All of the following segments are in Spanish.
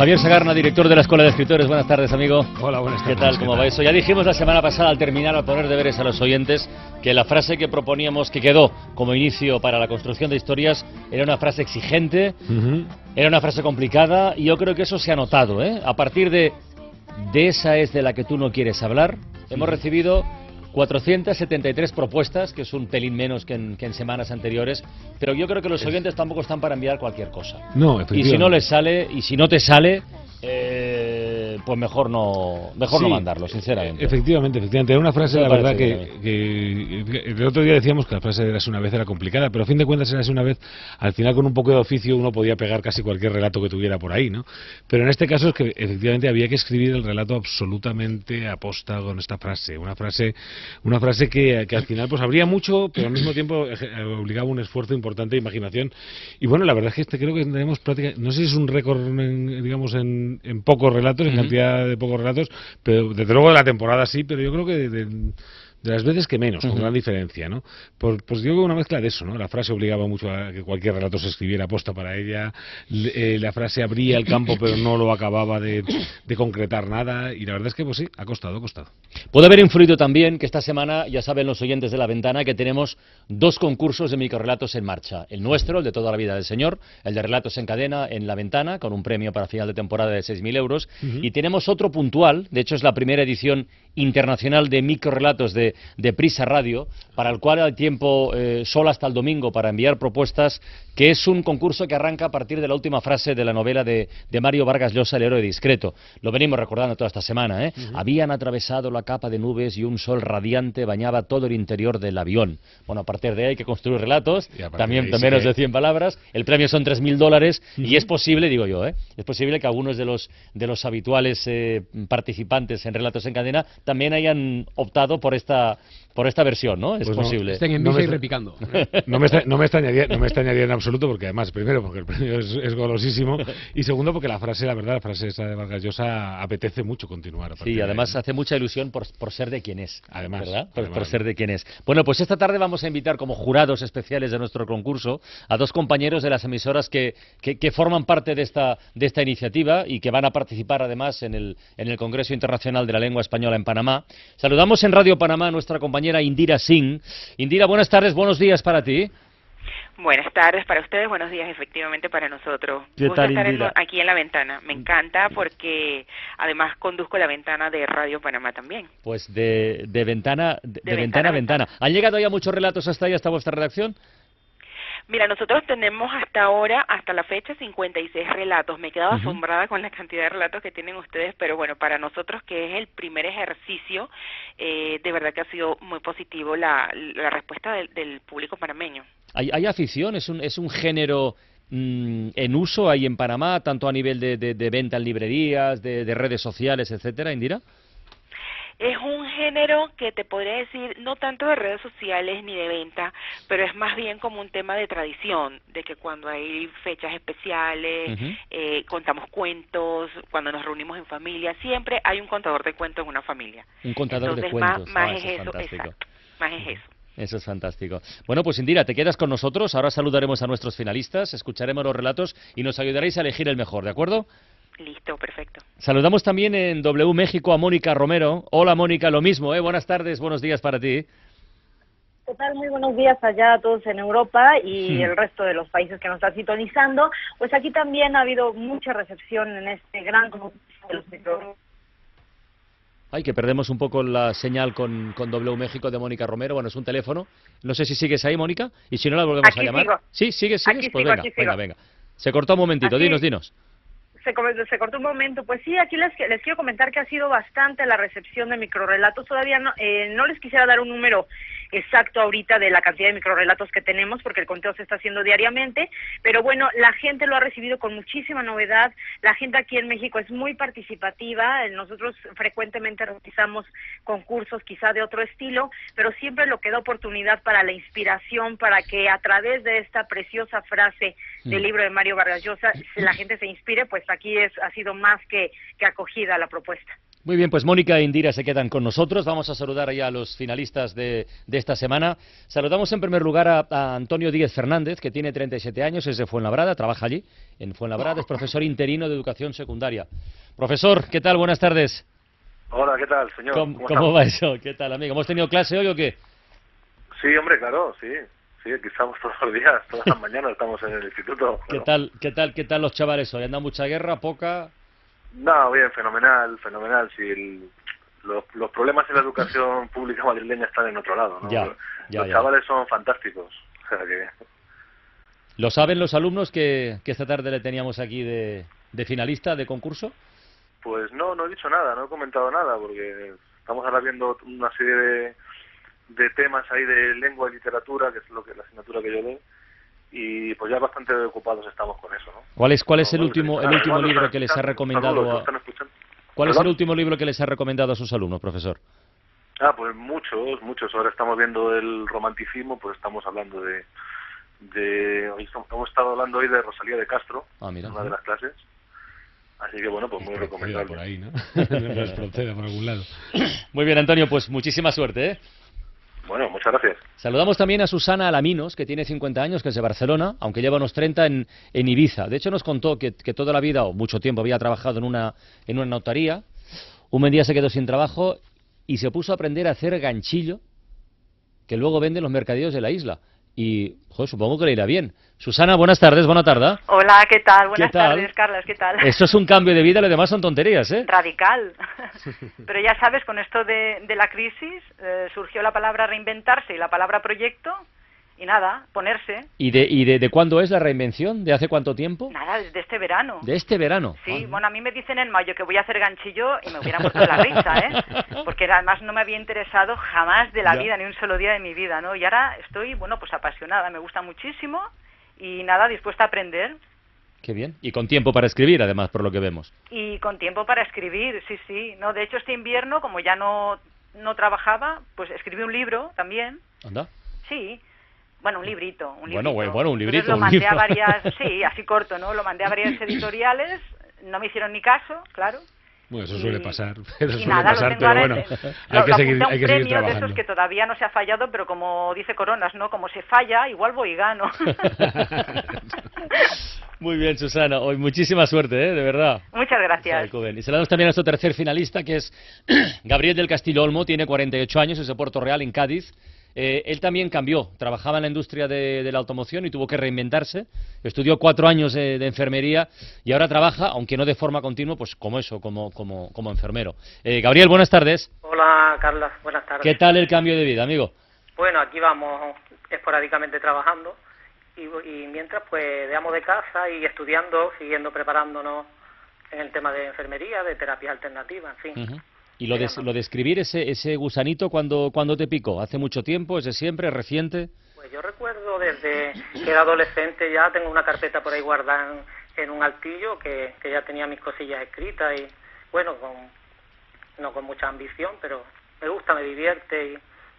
Javier Sagarna, director de la Escuela de Escritores. Buenas tardes, amigo. Hola, buenas ¿Qué tardes. tal? ¿Cómo va eso? Ya dijimos la semana pasada, al terminar, al poner deberes a los oyentes, que la frase que proponíamos, que quedó como inicio para la construcción de historias, era una frase exigente, Ujú. era una frase complicada, y yo creo que eso se ha notado, ¿eh? A partir de, de esa es de la que tú no quieres hablar, hemos recibido 473 propuestas, que es un pelín menos que en, que en semanas anteriores, pero yo creo que los oyentes tampoco están para enviar cualquier cosa. No, Y si no les sale, y si no te sale, eh, pues mejor no, mejor no mandarlo, sinceramente. Efectivamente, efectivamente. Era una frase, la verdad, que, que- el otro día decíamos que la frase de una vez era complicada, pero a fin de cuentas Érase una vez, al final con un poco de oficio uno podía pegar casi cualquier relato que tuviera por ahí, ¿no? Pero en este caso es que efectivamente había que escribir el relato absolutamente aposta con esta frase. Una frase, una frase que, que al final pues habría mucho, pero al mismo tiempo obligaba un esfuerzo importante de imaginación. Y bueno, la verdad es que este creo que tenemos práctica, no sé si es un récord, en, digamos, en, en pocos relatos, en. De pocos relatos, pero desde luego de la temporada sí, pero yo creo que de- de las veces que menos, con Ujú. gran diferencia, ¿no? Por, pues yo una mezcla de eso, ¿no? La frase obligaba mucho a que cualquier relato se escribiera aposta para ella, le- eh, la frase abría el campo pero no lo acababa de, de concretar nada, y la verdad es que pues sí, ha costado, ha costado. Puede haber influido también que esta semana, ya saben los oyentes de la ventana, que tenemos dos concursos de microrelatos en marcha. El nuestro, el de toda la vida del señor, el de relatos en cadena en la ventana, con un premio para final de temporada de 6.000 euros. Y tenemos otro puntual, de hecho es la primera edición internacional de microrelatos de, de Prisa Radio, para el cual hay tiempo eh, solo hasta el domingo para enviar propuestas, que es un concurso que arranca a partir de la última frase de la novela de, de Mario Vargas Llosa, El héroe discreto. Lo venimos recordando toda esta semana, ¿eh? Habían atravesado la capa de nubes y un sol radiante bañaba todo el interior del avión. Bueno, a partir de ahí hay que construir relatos, también de menos que- de 100 palabras. El premio son 3.000 dólares y es posible, digo yo, ¿eh? es posible que algunos de los, de los habituales eh, participantes en Relatos en Cadena también hayan optado por esta, por esta versión, ¿no? Es Pues no, posible. Estén en No misa me y está- repicando. No me, no, me extrañaría, no me extrañaría en absoluto, porque además, primero, porque el premio es, es golosísimo, y segundo, porque la frase, la verdad, la frase esa de Vargas Llosa apetece mucho continuar. a partir Sí, de además ¿no? hace mucha ilusión por, por ser de quien es. Además, ¿verdad? Por, además. por ser de quien es. Bueno, pues esta tarde vamos a invitar como jurados especiales de nuestro concurso a dos compañeros de las emisoras que, que, que forman parte de esta, de esta iniciativa y que van a participar además en el, en el Congreso Internacional de la Lengua Española en Panamá. Saludamos en Radio Panamá a nuestra compañera Indira Singh. Indira, buenas tardes, buenos días para ti. Buenas tardes para ustedes, buenos días efectivamente para nosotros. ¿Qué Gusto tal, estar en- aquí en la ventana. Me encanta porque además conduzco la ventana de Radio Panamá también. Pues de, de ventana, de, De ventana a ventana a ventana. ¿Han llegado ya muchos relatos hasta ahí, hasta vuestra redacción? Mira, nosotros tenemos hasta ahora, hasta la fecha, 56 relatos. Me he quedado asombrada con la cantidad de relatos que tienen ustedes, pero bueno, para nosotros que es el primer ejercicio, eh, de verdad que ha sido muy positivo la, la respuesta del, del público panameño. ¿Hay, hay afición? ¿Es un, es un género mm, en uso ahí en Panamá, tanto a nivel de, de- de venta en librerías, de, de redes sociales, etcétera, Indira? Es un género que te podría decir no tanto de redes sociales ni de venta, pero es más bien como un tema de tradición, de que cuando hay fechas especiales, eh, contamos cuentos, cuando nos reunimos en familia, siempre hay un contador de cuentos en una familia. Un contador de cuentos. Más, más Ah, es eso es eso, fantástico. exacto, más es eso. Eso es fantástico. Bueno, pues Indira, te quedas con nosotros. Ahora saludaremos a nuestros finalistas, escucharemos los relatos y nos ayudaréis a elegir el mejor, ¿de acuerdo? Listo, perfecto. Saludamos también en W México a Mónica Romero. Hola Mónica, lo mismo, ¿eh? Buenas tardes, buenos días para ti. ¿Qué tal? Muy buenos días allá a todos en Europa y Hmm. el resto de los países que nos están sintonizando. Pues aquí también ha habido mucha recepción en este gran de los micro- Ay, que perdemos un poco la señal con, con W México de Mónica Romero. Bueno, es un teléfono. No sé si sigues ahí, Mónica. Y si no, la volvemos Aquí a llamar. sigo. Sí, sigues, sigues. Aquí pues sigo, venga, aquí venga, venga. Se cortó un momentito. Aquí- Dinos, dinos. Se, se cortó un momento. Pues sí, aquí les, les quiero comentar que ha sido bastante la recepción de microrelatos. Todavía no, eh, no les quisiera dar un número exacto ahorita de la cantidad de microrelatos que tenemos, porque el conteo se está haciendo diariamente, pero bueno, la gente lo ha recibido con muchísima novedad, la gente aquí en México es muy participativa, nosotros frecuentemente realizamos concursos quizá de otro estilo, pero siempre lo que da oportunidad para la inspiración, para que a través de esta preciosa frase del mm. libro de Mario Vargas Llosa la gente se inspire, pues aquí es, ha sido más que, que acogida la propuesta. Muy bien, pues Mónica e Indira se quedan con nosotros. Vamos a saludar ya a los finalistas de, esta semana. Saludamos en primer lugar a, Antonio Díez Fernández, que tiene 37 años, es de Fuenlabrada, trabaja allí en Fuenlabrada, es profesor interino de educación secundaria. Profesor, ¿qué tal? Buenas tardes. Hola, ¿qué tal, señor? ¿Cómo, va eso? ¿Qué tal, amigo? ¿Hemos tenido clase hoy o qué? Sí, hombre, claro, sí. Sí, aquí estamos todos los días, todas las mañanas estamos en el instituto. ¿Qué tal, qué tal, qué tal los chavales hoy? ¿Anda mucha guerra, poca? No, bien, fenomenal, fenomenal. Si los, los, problemas en la educación pública madrileña están en otro lado. ¿no? Ya, los chavales son fantásticos. ¿Lo saben los alumnos que, que esta tarde le teníamos aquí de, de finalista de concurso? Pues no, no he dicho nada, no he comentado nada, porque estamos ahora viendo una serie de, de temas ahí de lengua y literatura, que es lo que la asignatura que yo doy, y pues ya bastante ocupados estamos con eso, ¿no? ¿Cuál es cuál es el último el último libro que les ha recomendado a... ¿Cuál es el último libro que les ha recomendado a sus alumnos, profesor? Ah, pues muchos, muchos. Ahora estamos viendo el romanticismo, pues estamos hablando de de hoy hemos estado hablando hoy de Rosalía de Castro, ah, una de las clases. Así que bueno, pues muy recomendable. por ahí, ¿no? por algún lado. Muy bien, Antonio, pues muchísima suerte, ¿eh? Bueno, muchas gracias. Saludamos también a Susana Alaminos, que tiene 50 años, que es de Barcelona, aunque lleva unos 30 en, en Ibiza. De hecho, nos contó que, toda la vida o mucho tiempo había trabajado en una, en una notaría. Un buen día se quedó sin trabajo y se puso a aprender a hacer ganchillo que luego venden los mercadillos de la isla y supongo que le irá bien. Susana, buenas tardes, buena tarde. Hola, ¿qué tal? Buenas tardes, Carlos, ¿qué tal? Esto es un cambio de vida, lo demás son tonterías, ¿eh? Radical. Pero ya sabes, con esto de, de la crisis eh, surgió la palabra reinventarse y la palabra proyecto y nada, ponerse. ¿Y de, y de, cuándo es la reinvención? ¿De hace cuánto tiempo? Nada, desde este verano. ¿De este verano? Sí, bueno, a mí me dicen en mayo que voy a hacer ganchillo y me hubiera muerto la risa, ¿eh? Porque además no me había interesado jamás de la vida, ni un solo día de mi vida, ¿no? Y ahora estoy, bueno, pues apasionada, me gusta muchísimo y nada, dispuesta a aprender. Qué bien. Y con tiempo para escribir, además, por lo que vemos. Y con tiempo para escribir, sí, sí. No, de hecho, este invierno, como ya no, no trabajaba, pues escribí un libro también. ¿Anda? Sí, bueno, un librito, un librito. Bueno, bueno, un librito. lo mandé a varias, sí, así corto, ¿no? Lo mandé a varias editoriales, no me hicieron ni caso, claro. Bueno, eso suele pasar, eso suele pasar, pero bueno, hay que seguir, hay que seguir trabajando. de esos que todavía no se ha fallado, pero como dice Coronas, ¿no? Como se falla, igual voy y gano. Muy bien, Susana. Hoy muchísima suerte, ¿eh? de verdad. Muchas gracias. Y saludamos también a nuestro tercer finalista, que es Gabriel del Castillo Olmo, tiene 48 años, es de Puerto Real, en Cádiz. Eh, él también cambió, trabajaba en la industria de, la automoción y tuvo que reinventarse. Estudió cuatro años de, enfermería y ahora trabaja, aunque no de forma continua, pues como eso, como, como, como enfermero. Eh, Gabriel, buenas tardes. Hola, Carla, buenas tardes. ¿Qué tal el cambio de vida, amigo? Bueno, aquí vamos esporádicamente trabajando y, mientras, pues, veamos de casa y estudiando, siguiendo preparándonos en el tema de enfermería, de terapia alternativa, en fin. ¿Y lo de, lo de escribir ese, ese gusanito cuando, cuando te picó? ¿Hace mucho tiempo? ¿Es de siempre? ¿Reciente? Pues yo recuerdo desde que era adolescente ya tengo una carpeta por ahí guardada en, un altillo que, que, ya tenía mis cosillas escritas y bueno, con, no con mucha ambición, pero me gusta, me divierte y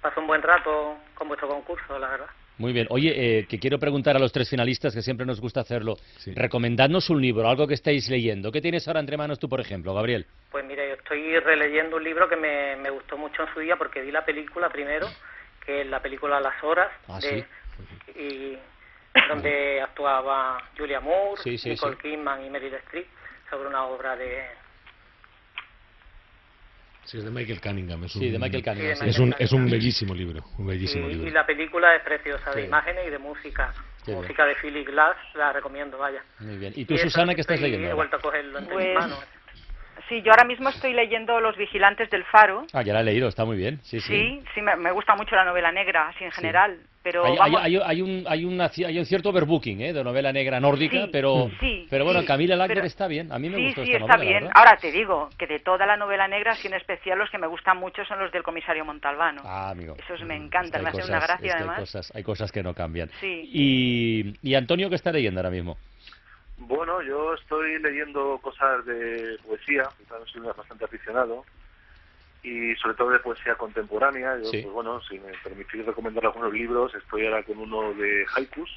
paso un buen rato con vuestro concurso, la verdad. Muy bien. Oye, eh, que quiero preguntar a los tres finalistas, que siempre nos gusta hacerlo. Recomendadnos un libro, algo que estáis leyendo. ¿Qué tienes ahora entre manos tú, por ejemplo, Gabriel? Pues mire, yo estoy releyendo un libro que me, me gustó mucho en su día porque vi la película primero, que es la película Las Horas, ah, y donde actuaba Julia Moore, Nicole Kidman y Meryl Streep sobre una obra de Sí, es de Michael Cunningham. Es un, sí, de Michael Cunningham. es, un, es un bellísimo libro. Un bellísimo libro. Y la película es preciosa, de imágenes y de música. música de Philip Glass, la recomiendo, vaya. Muy bien. ¿Y tú, Susana, qué estás leyendo? He vuelto a cogerlo entre pues, manos. Sí, yo ahora mismo estoy leyendo Los Vigilantes del Faro. Ah, ya la he leído, está muy bien. Sí, sí. Sí, sí, me, me gusta mucho la novela negra, así en general. Pero Hay, vamos, hay- hay un, hay, una- hay un cierto overbooking ¿eh? de novela negra nórdica, Sí, pero, sí, pero bueno, sí, Camila pero- está bien. A mí me sí, gustó sí, esta está novela, la bien. verdad. Ahora te digo que de toda la novela negra, así en especial los que me gustan mucho son los del comisario Montalbano. Ah, amigo. Esos me que encantan, me hacen una es gracia que además. Hay cosas, hay cosas que no cambian. Sí. Y, y Antonio, ¿qué está leyendo ahora mismo? Bueno, yo estoy leyendo cosas de poesía, soy bastante aficionado, y sobre todo de poesía contemporánea. Yo, Sí. pues bueno, si me permitís recomendar algunos libros, estoy ahora con uno de haikus,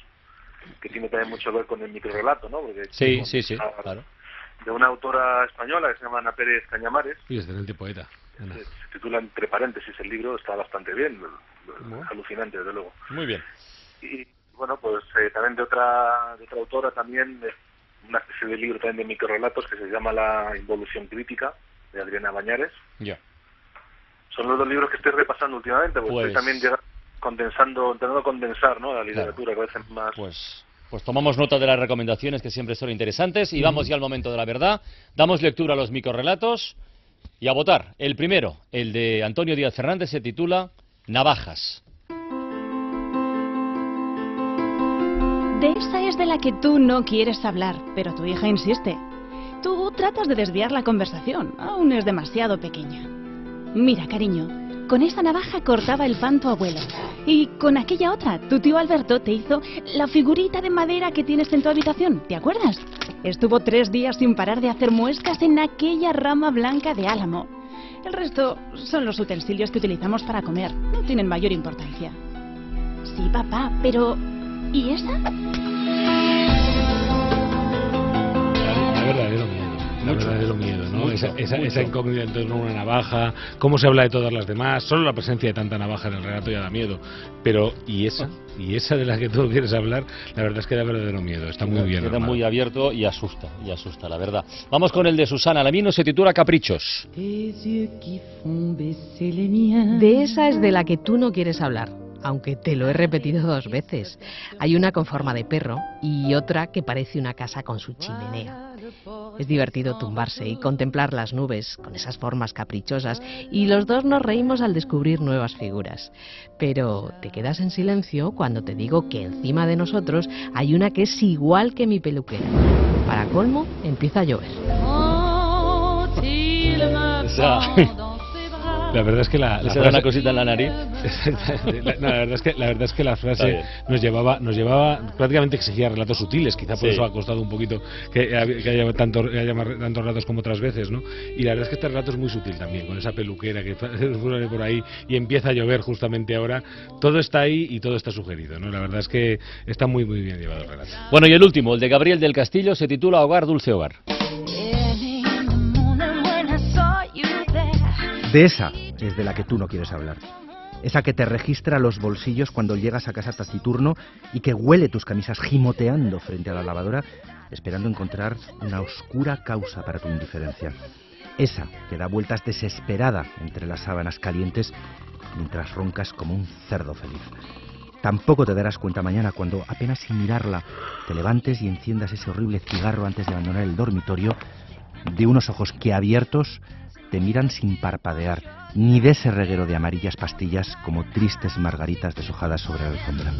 que tiene también mucho que ver con el microrelato, ¿no? Porque Sí, sí, sí, claro. De una autora española que se llama Ana Pérez Cañamares, Y excelente poeta. Ana. se, se titula entre paréntesis el libro, está bastante bien, alucinante desde luego. Muy bien. Y bueno, pues eh, también de otra, de otra autora también, una especie de libro también de microrelatos que se llama La Involución Crítica, de Adriana Bañares. Ya. Son los dos libros que estoy repasando últimamente, porque Pues- estoy también llega- condensando, intentando condensar ¿no? la literatura, que a veces más... Pues, pues tomamos nota de las recomendaciones que siempre son interesantes y vamos ya al momento de la verdad. Damos lectura a los microrelatos y a votar. El primero, el de Antonio Díaz Fernández, se titula Navajas. De esa es de la que tú no quieres hablar, pero tu hija insiste. Tú tratas de desviar la conversación, aún es demasiado pequeña. Mira, cariño, con esa navaja cortaba el pan tu abuelo. Y con aquella otra, tu tío Alberto te hizo la figurita de madera que tienes en tu habitación, ¿te acuerdas? Estuvo tres días sin parar de hacer muescas en aquella rama blanca de álamo. El resto son los utensilios que utilizamos para comer, no tienen mayor importancia. Sí, papá, pero... ¿Y esa? Da verdadero miedo. Da verdadero miedo, ¿no? mucho, esa, esa, mucho. esa incógnita en torno a una navaja, cómo se habla de todas las demás, solo la presencia de tanta navaja en el relato ya da miedo. Pero, ¿y esa? ¿Y esa de la que tú quieres hablar? La verdad es que da verdadero miedo, está muy bien. Queda armado. muy abierto y asusta, y asusta, la verdad. Vamos con el de Susana Lamino, se titula Caprichos. De esa es de la que tú no quieres hablar, aunque te lo he repetido dos veces. Hay una con forma de perro y otra que parece una casa con su chimenea. Es divertido tumbarse y contemplar las nubes con esas formas caprichosas y los dos nos reímos al descubrir nuevas figuras. Pero te quedas en silencio cuando te digo que encima de nosotros hay una que es igual que mi peluquera. Para colmo, empieza a llover. La verdad es que la, la ¿Se da una frase- cosita en la nariz? La, no, la verdad es que la verdad es que la frase nos llevaba nos llevaba prácticamente exigía relatos sutiles. Quizá por Sí. eso ha costado un poquito que, haya tanto que haya tantos relatos como otras veces no y la verdad es que este relato es muy sutil también con esa peluquera que sale por ahí y empieza a llover justamente ahora. Todo está ahí y todo está sugerido no la verdad es que está muy muy bien llevado el relato. Bueno, y el último, el de Gabriel del Castillo, se titula Hogar, Dulce Hogar. De esa es de la que tú no quieres hablar. Esa que te registra los bolsillos cuando llegas a casa taciturno y que huele tus camisas gimoteando frente a la lavadora, esperando encontrar una oscura causa para tu indiferencia. Esa que da vueltas desesperada entre las sábanas calientes mientras roncas como un cerdo feliz. Tampoco te darás cuenta mañana cuando, apenas sin mirarla, te levantes y enciendas ese horrible cigarro antes de abandonar el dormitorio de unos ojos que abiertos te miran sin parpadear, ni de ese reguero de amarillas pastillas como tristes margaritas deshojadas sobre la alfombra.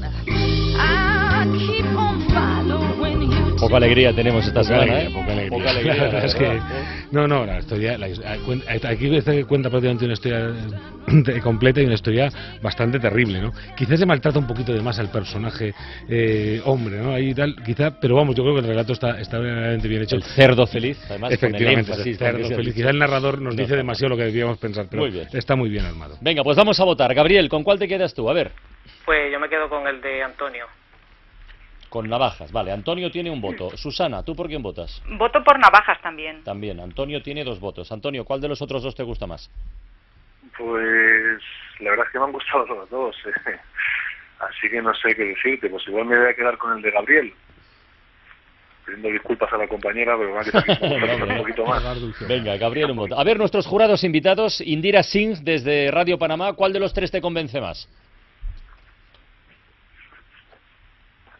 Poca alegría tenemos esta Poca semana, alegría, ¿eh? poca alegría. Poca alegría, La verdad es que ¿verdad? no no la historia la- a- cuen- aquí se cuenta prácticamente una historia completa y una historia bastante terrible no quizás se maltrata un poquito de más al personaje eh, hombre no ahí tal quizá pero vamos yo creo que el relato está está verdaderamente bien hecho El cerdo feliz, además, con el efectivamente énfasis el que cerdo feliz quizá el narrador nos No, dice demasiado lo que debíamos pensar pero Muy bien. está muy bien armado Venga, pues vamos a votar. Gabriel, ¿con cuál te quedas tú? A ver, Pues yo me quedo con el de Antonio. Con navajas. Vale, Antonio tiene un voto. Susana, ¿tú por quién votas? Voto por navajas también. También, Antonio tiene dos votos. Antonio, ¿cuál de los otros dos te gusta más? Pues la verdad es que me han gustado los dos. eh. Así que no sé qué decirte. Pues igual me voy a quedar con el de Gabriel. Pidiendo disculpas a la compañera, pero me ha quedado un poquito más. Venga, Gabriel, un voto. A ver, nuestros jurados invitados, Indira Singh desde Radio Panamá, ¿cuál de los tres te convence más?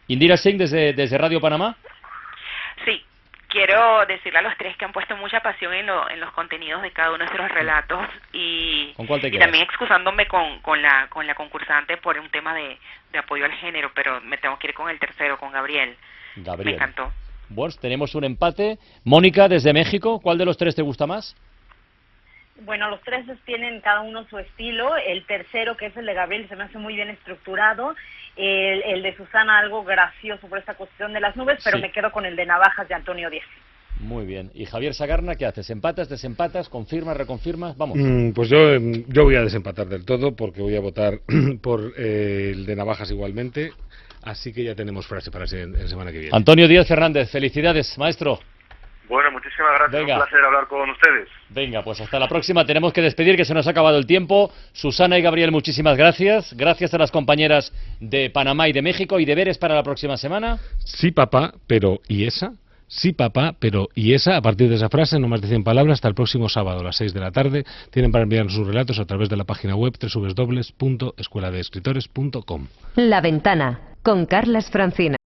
Indira Singh desde, desde Radio Panamá. Sí, quiero decirle a los tres que han puesto mucha pasión en, lo, en los contenidos de cada uno de nuestros relatos y, ¿Con cuál te y también excusándome con, con, la, con la concursante por un tema de, de apoyo al género, pero me tengo que ir con el tercero, con Gabriel. Gabriel. Me encantó. Bueno, tenemos un empate. Mónica, desde México, ¿cuál de los tres te gusta más? Bueno, los tres tienen cada uno su estilo. El tercero, que es el de Gabriel, se me hace muy bien estructurado. El, el de Susana, algo gracioso por esta cuestión de las nubes, pero Sí. me quedo con el de Navajas de Antonio Díaz. Muy bien. ¿Y Javier Sagarna qué haces? ¿Empatas, desempatas, confirmas, reconfirmas? Vamos. Mm, pues yo, em, yo voy a desempatar del todo porque voy a votar por eh, el de Navajas igualmente. Así que ya tenemos frase para la semana que viene. Antonio Díaz Fernández, felicidades, maestro. Muchísimas gracias. Venga. Un placer hablar con ustedes. Venga, pues hasta la próxima. Tenemos que despedir, que se nos ha acabado el tiempo. Susana y Gabriel, muchísimas gracias. Gracias a las compañeras de Panamá y de México. ¿Y deberes para la próxima semana? Sí, papá, pero ¿y esa? Sí, papá, pero ¿y esa? A partir de esa frase, no más de 100 palabras, hasta el próximo sábado a las 6 de la tarde. Tienen para enviarnos sus relatos a través de la página web www.escueladeescritores.com. La ventana con Carlas Francina.